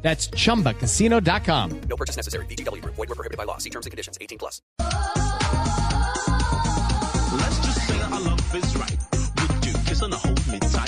That's ChumbaCasino.com. No purchase necessary. VGW. Void were prohibited by law. See terms and conditions. 18 plus. Let's just say our love is right. Would you kiss and hold me tight?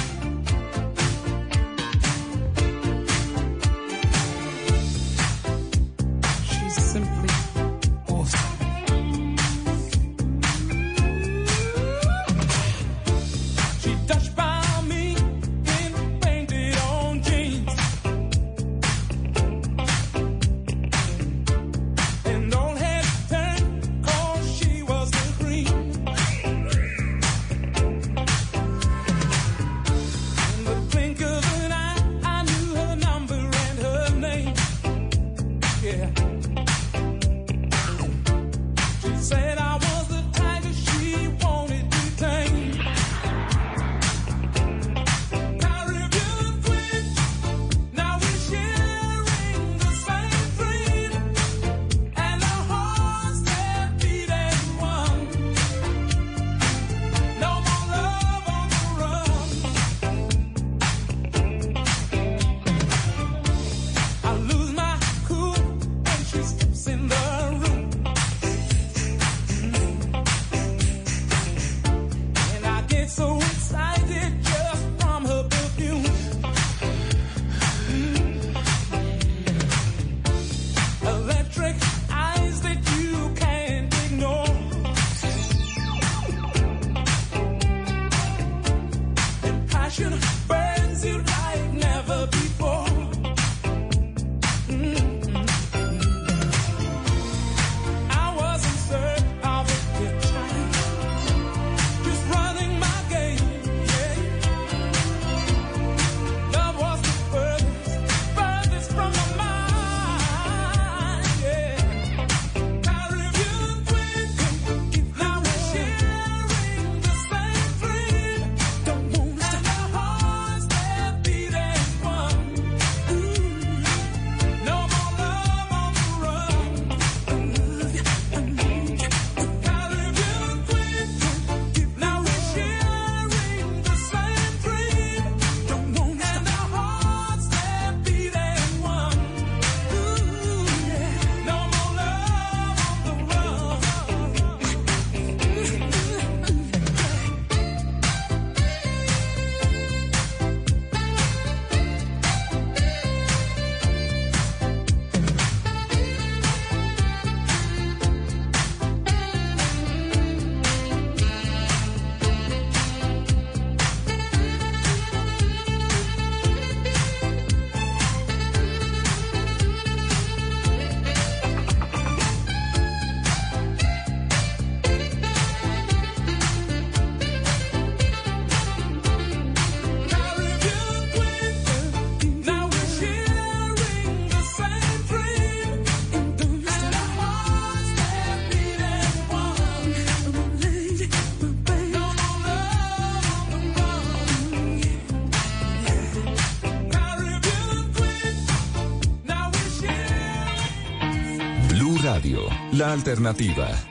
alternativa.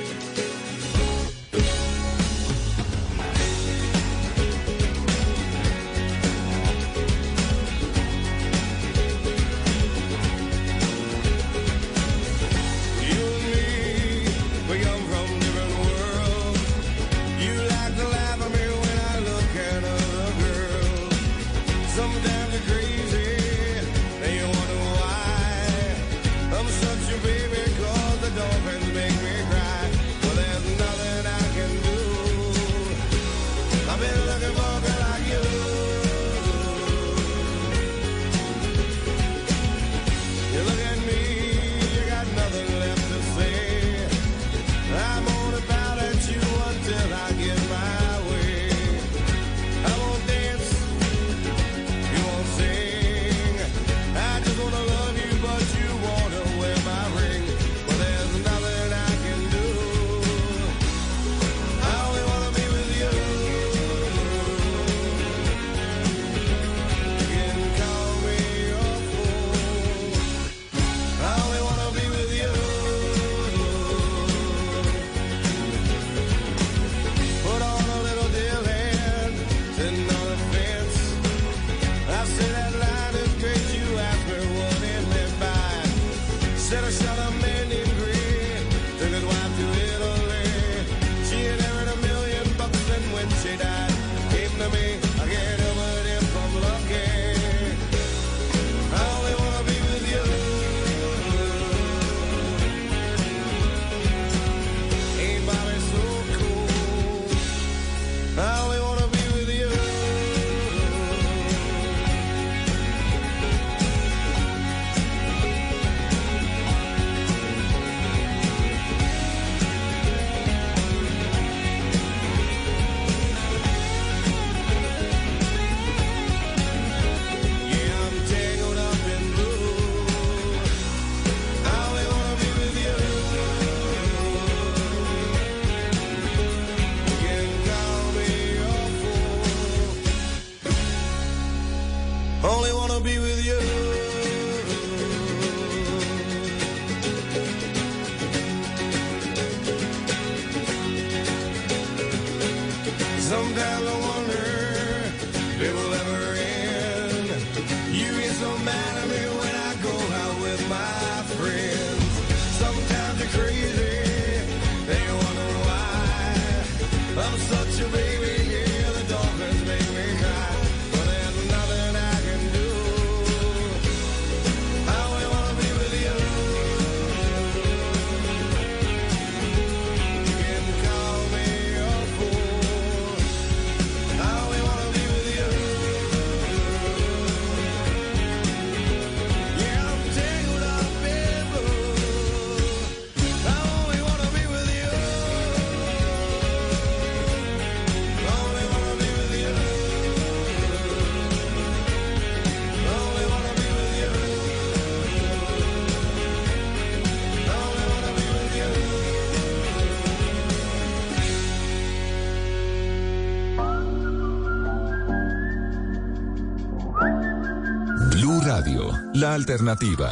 it will alternativa.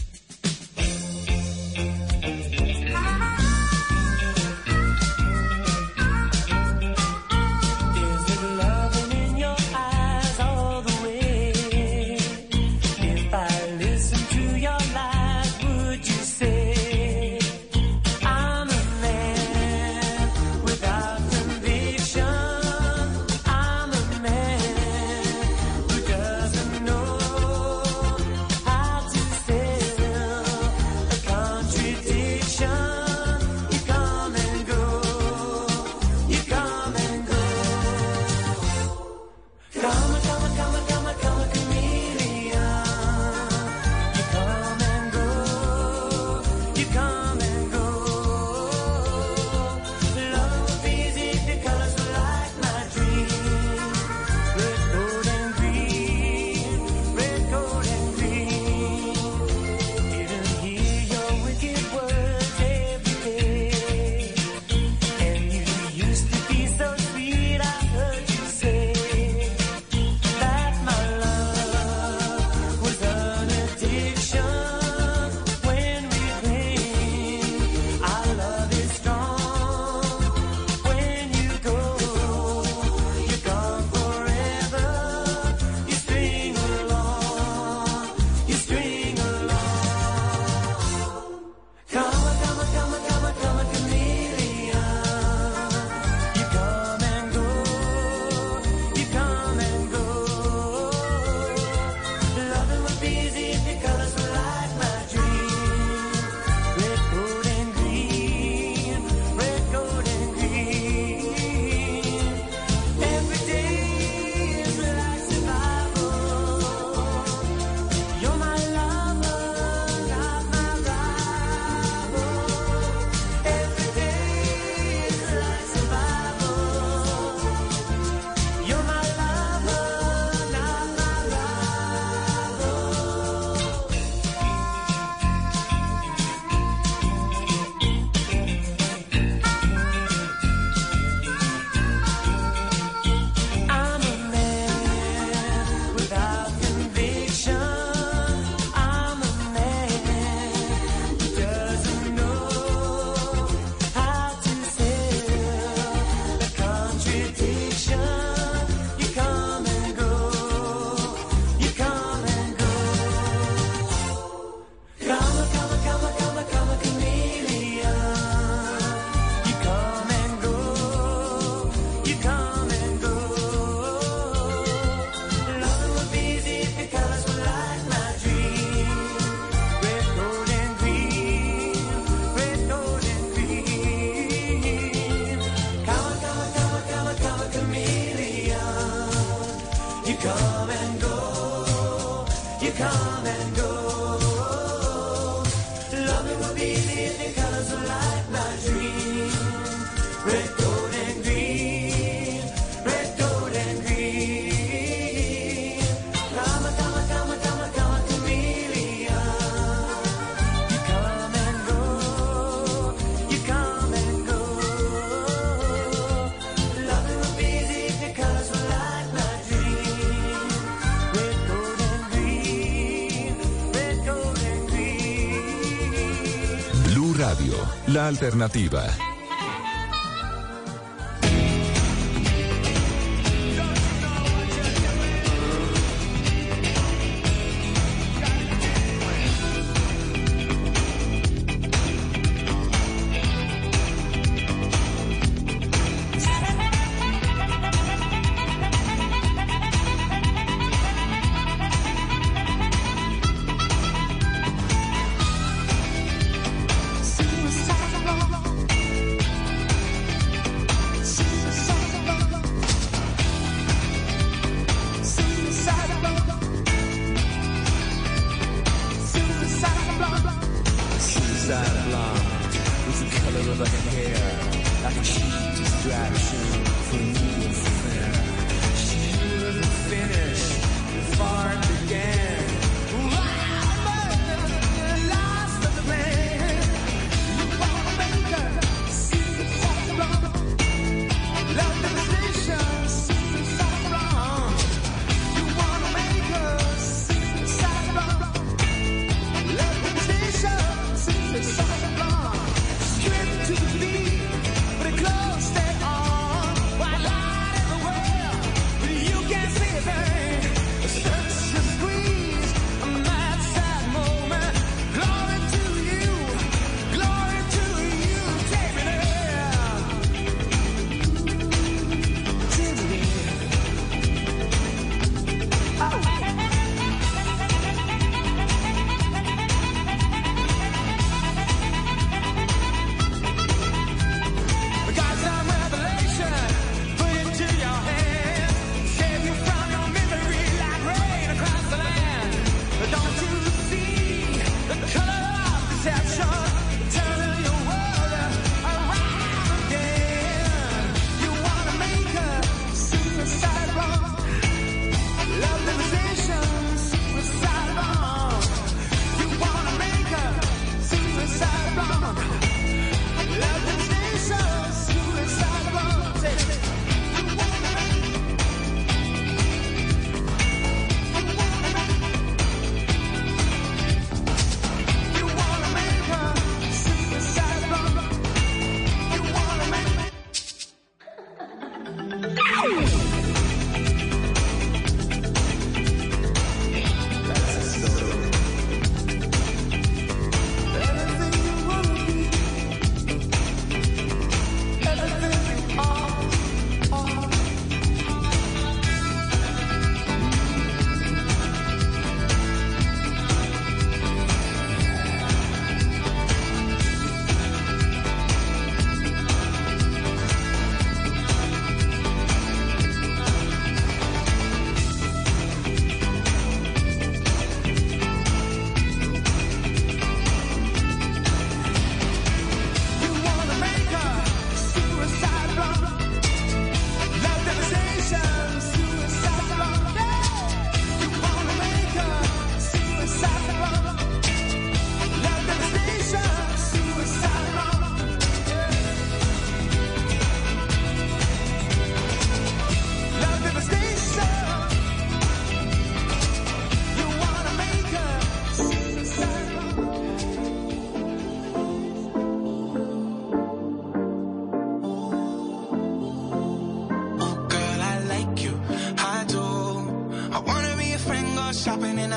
la alternativa.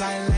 I left.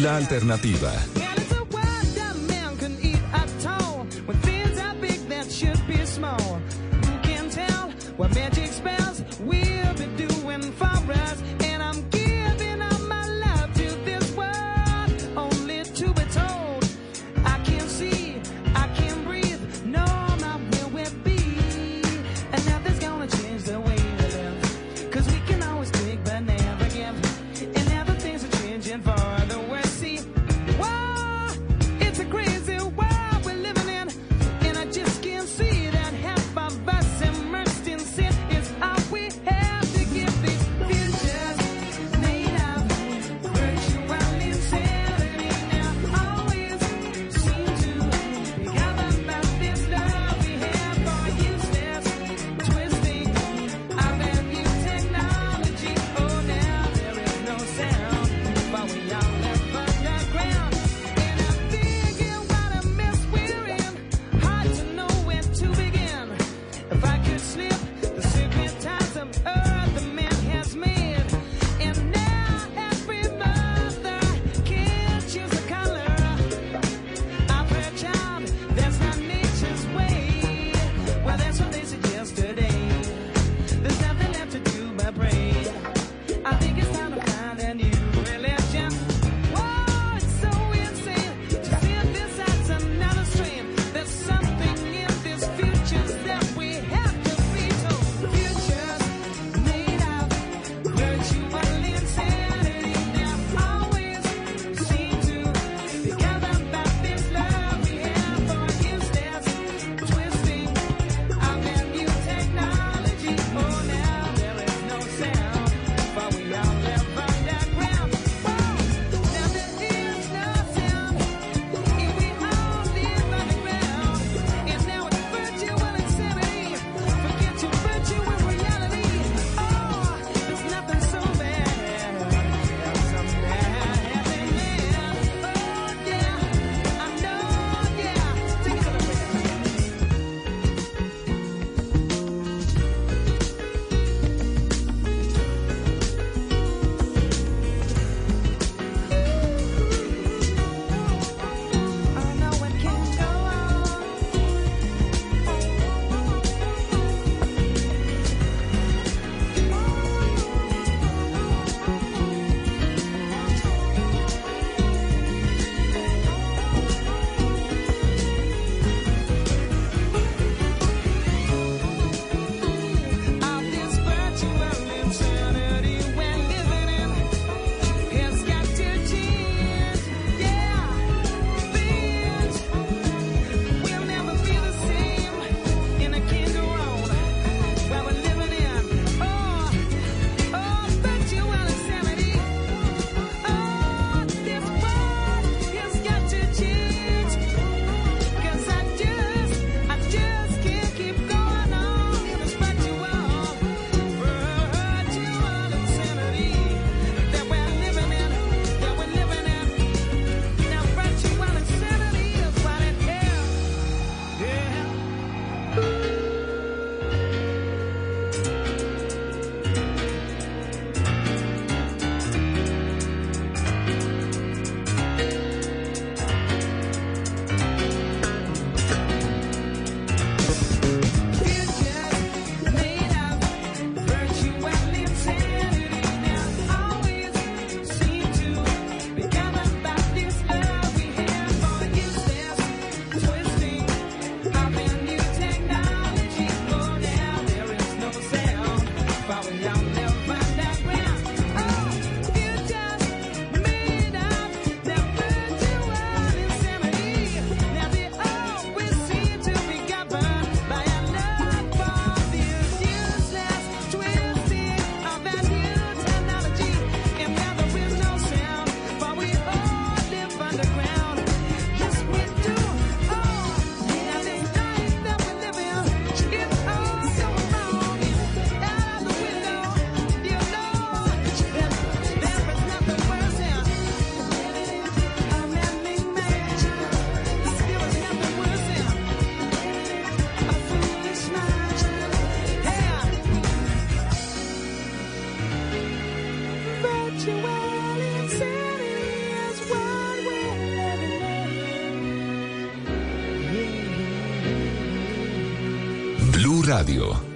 la alternativa.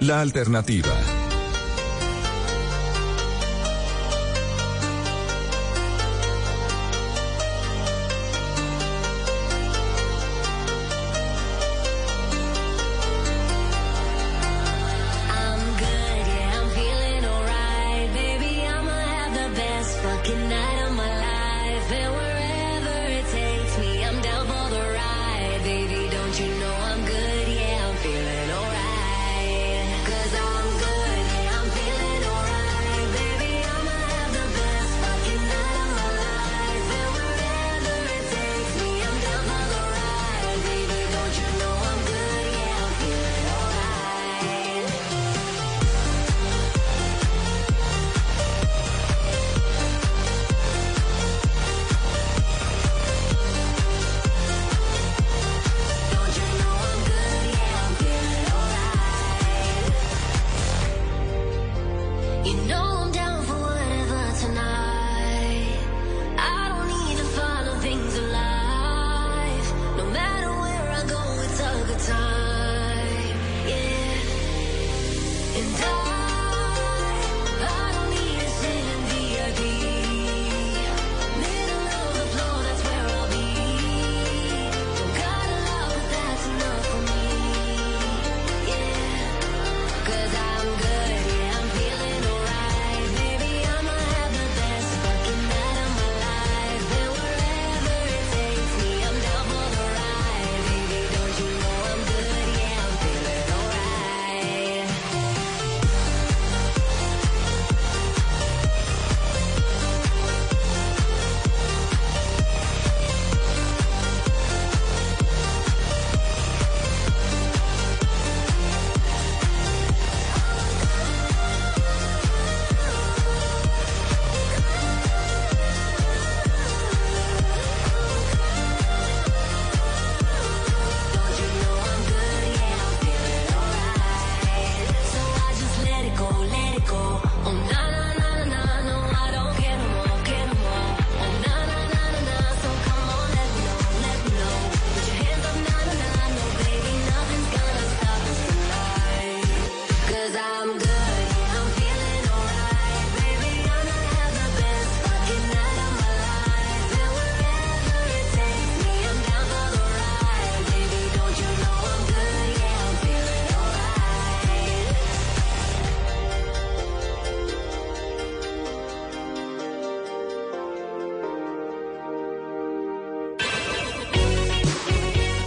La alternativa.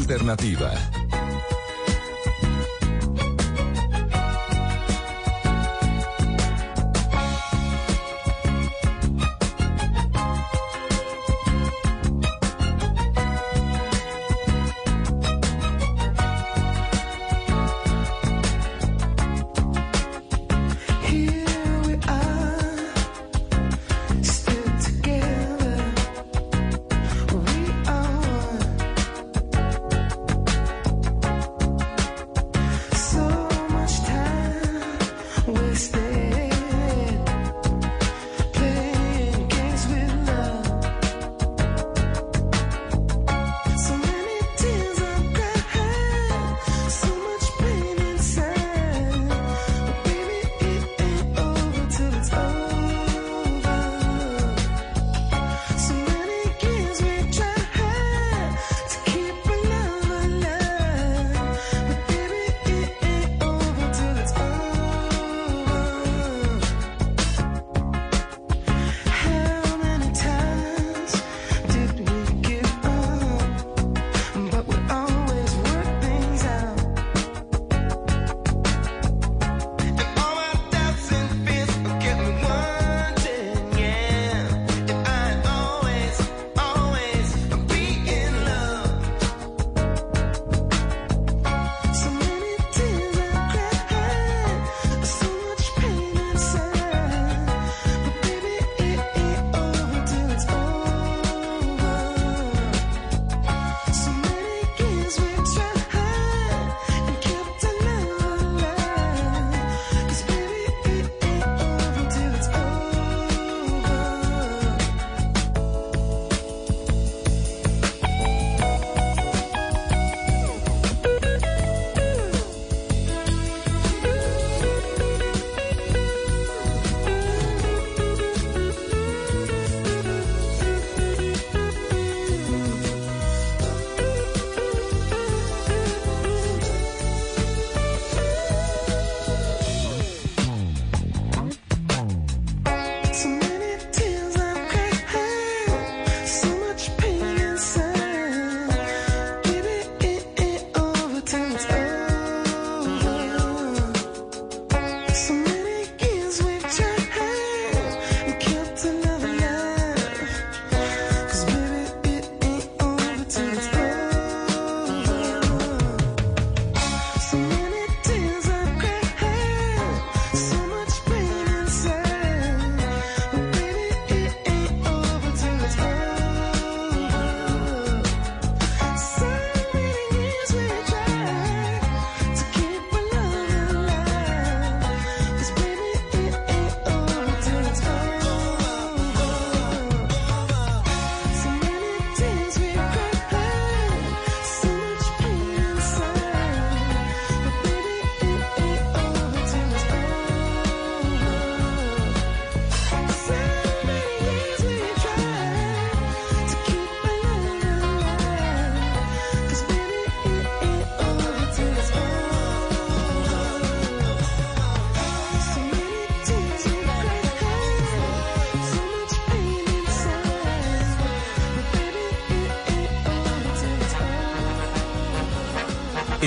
alternativa.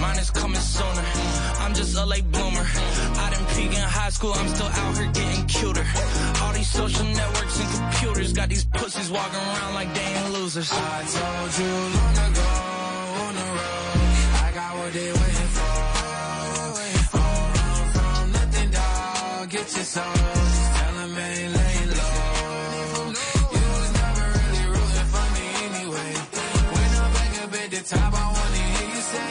Mine is coming sooner. I'm just a late bloomer. I didn't peak in high school, I'm still out here getting cuter. All these social networks and computers got these pussies walking around like they ain't losers. I told you long ago on the road, I got what they waiting for. Don't run from nothing, dog. Get your soul. Just tell 'em ain't lay low. You was never really rooting for me anyway. When I'm back up at the top, I wanna hear you say,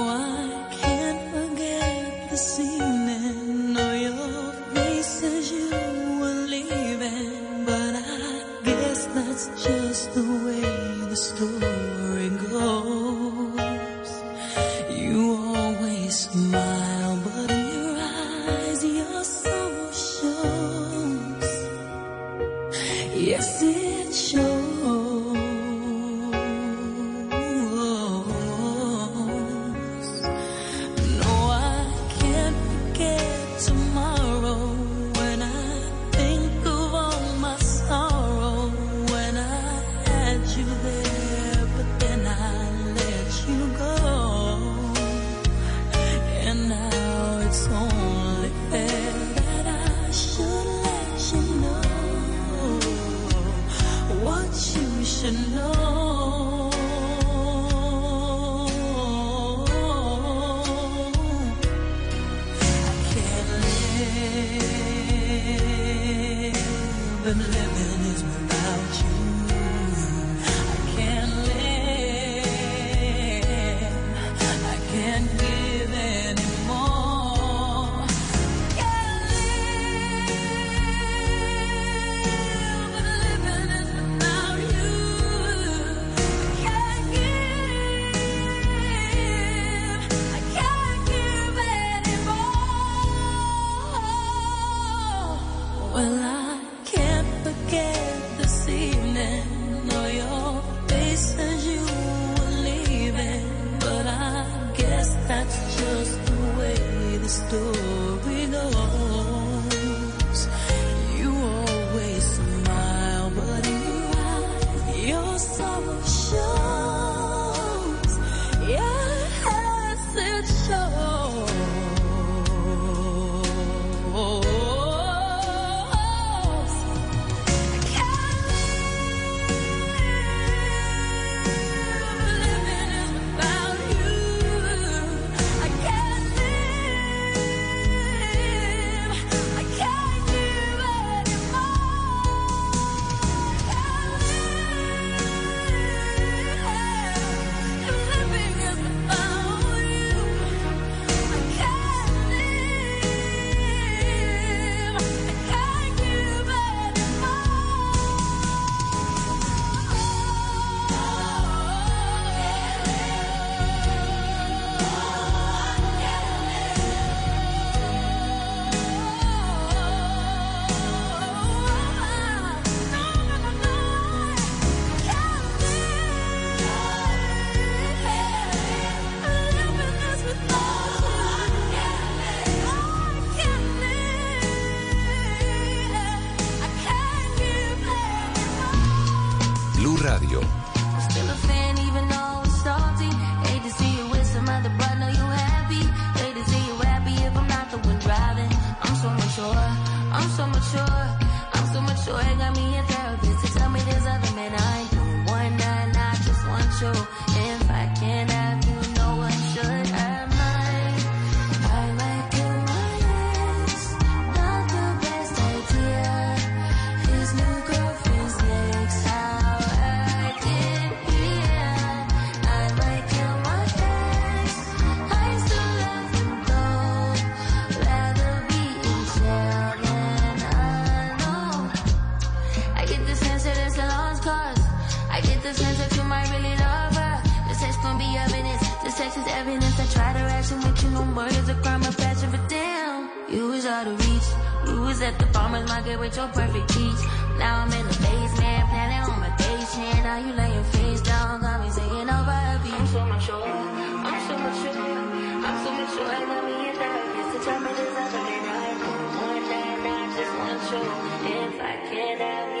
I can't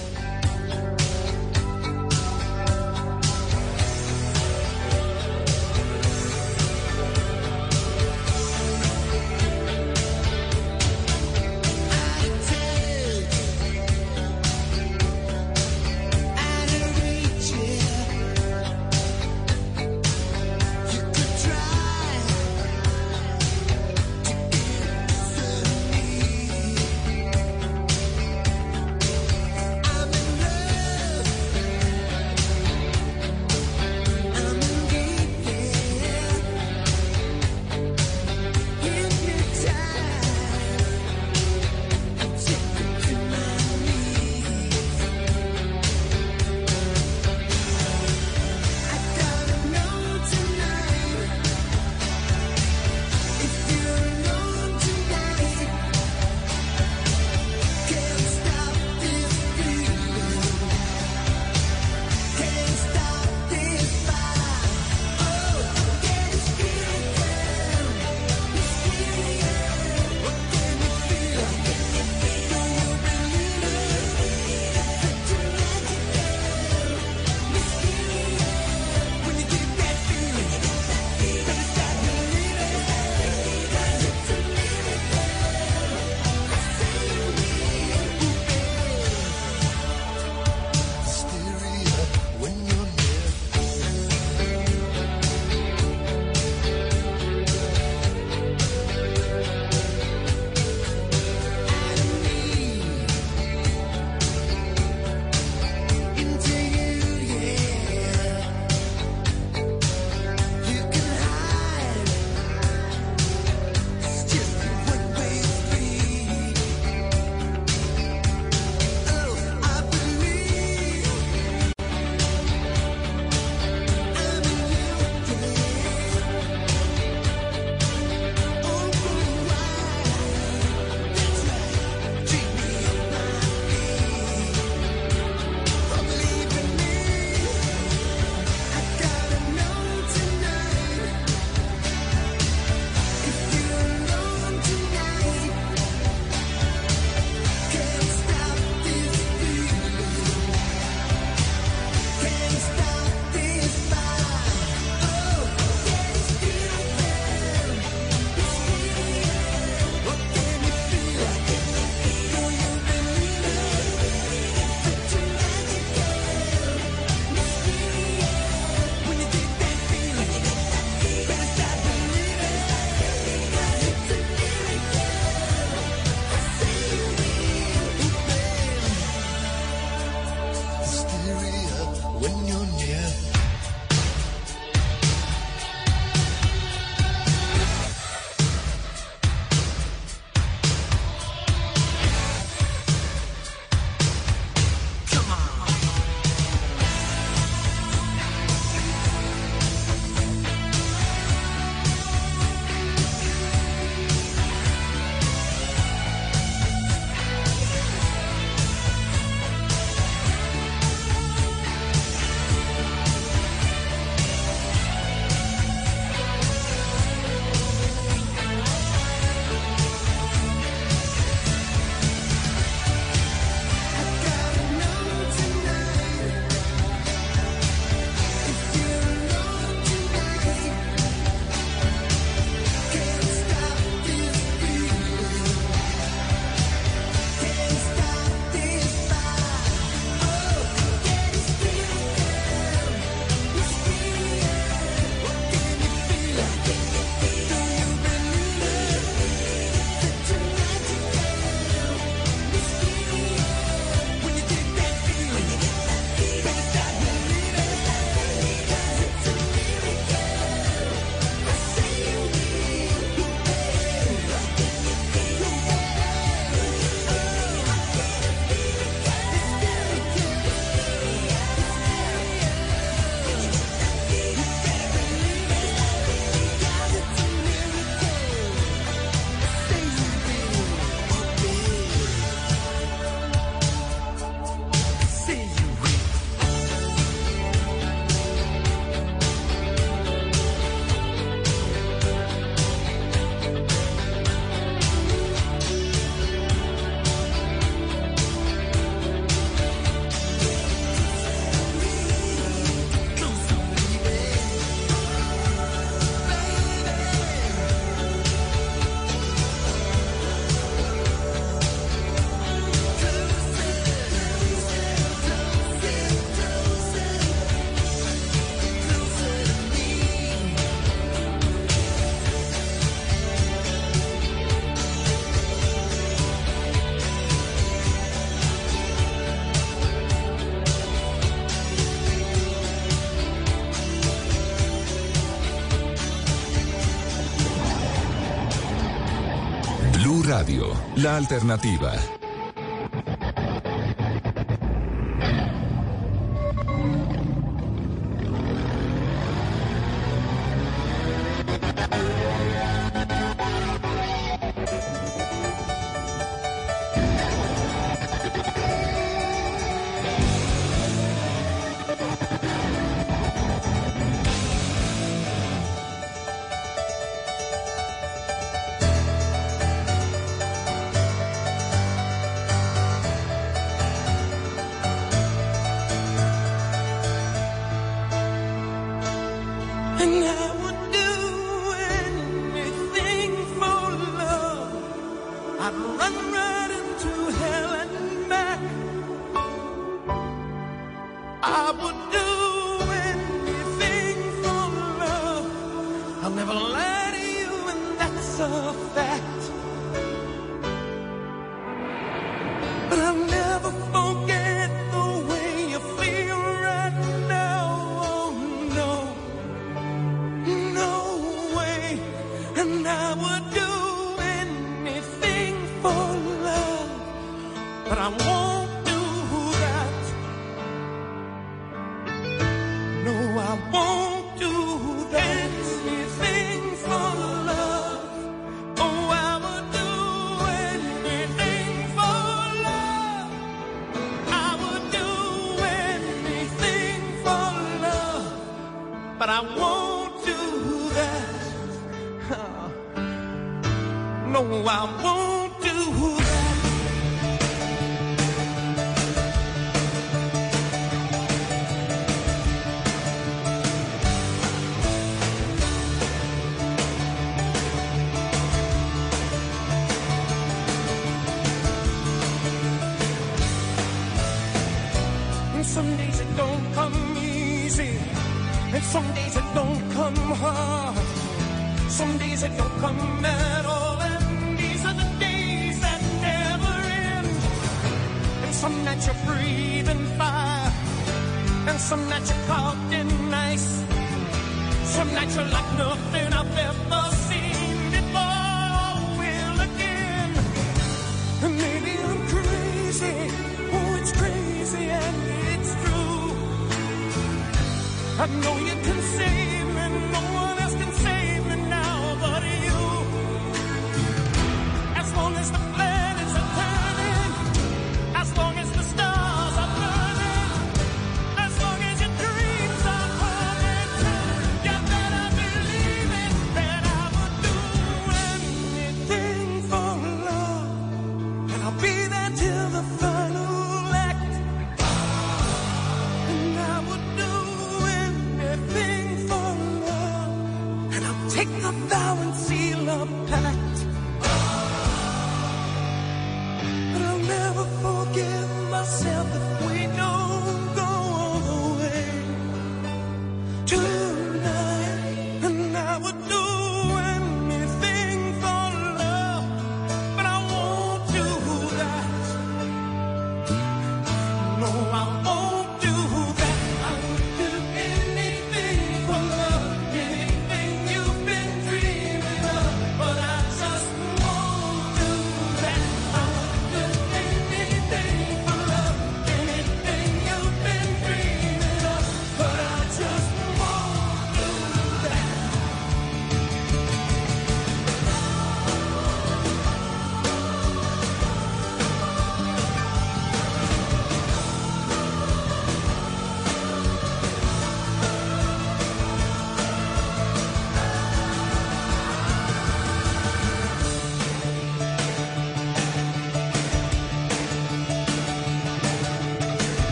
La alternativa. Some days it don't come hard. Some days it don't come at all. And these are the days that never end. And some nights you're breathing fire. And some nights you're caught in ice. Some nights you're like nothing I've ever seen. I know you can see.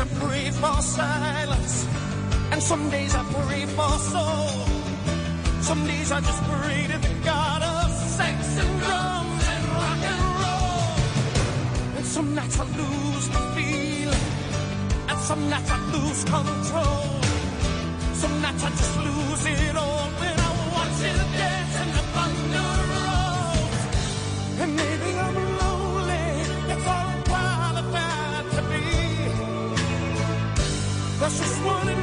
I pray for silence, and some days I pray for soul. Some days I just pray to the God of sex and drums and rock and roll. And some nights I lose the feeling, and some nights I lose control. Some nights I just lose it all when I watch it again. One.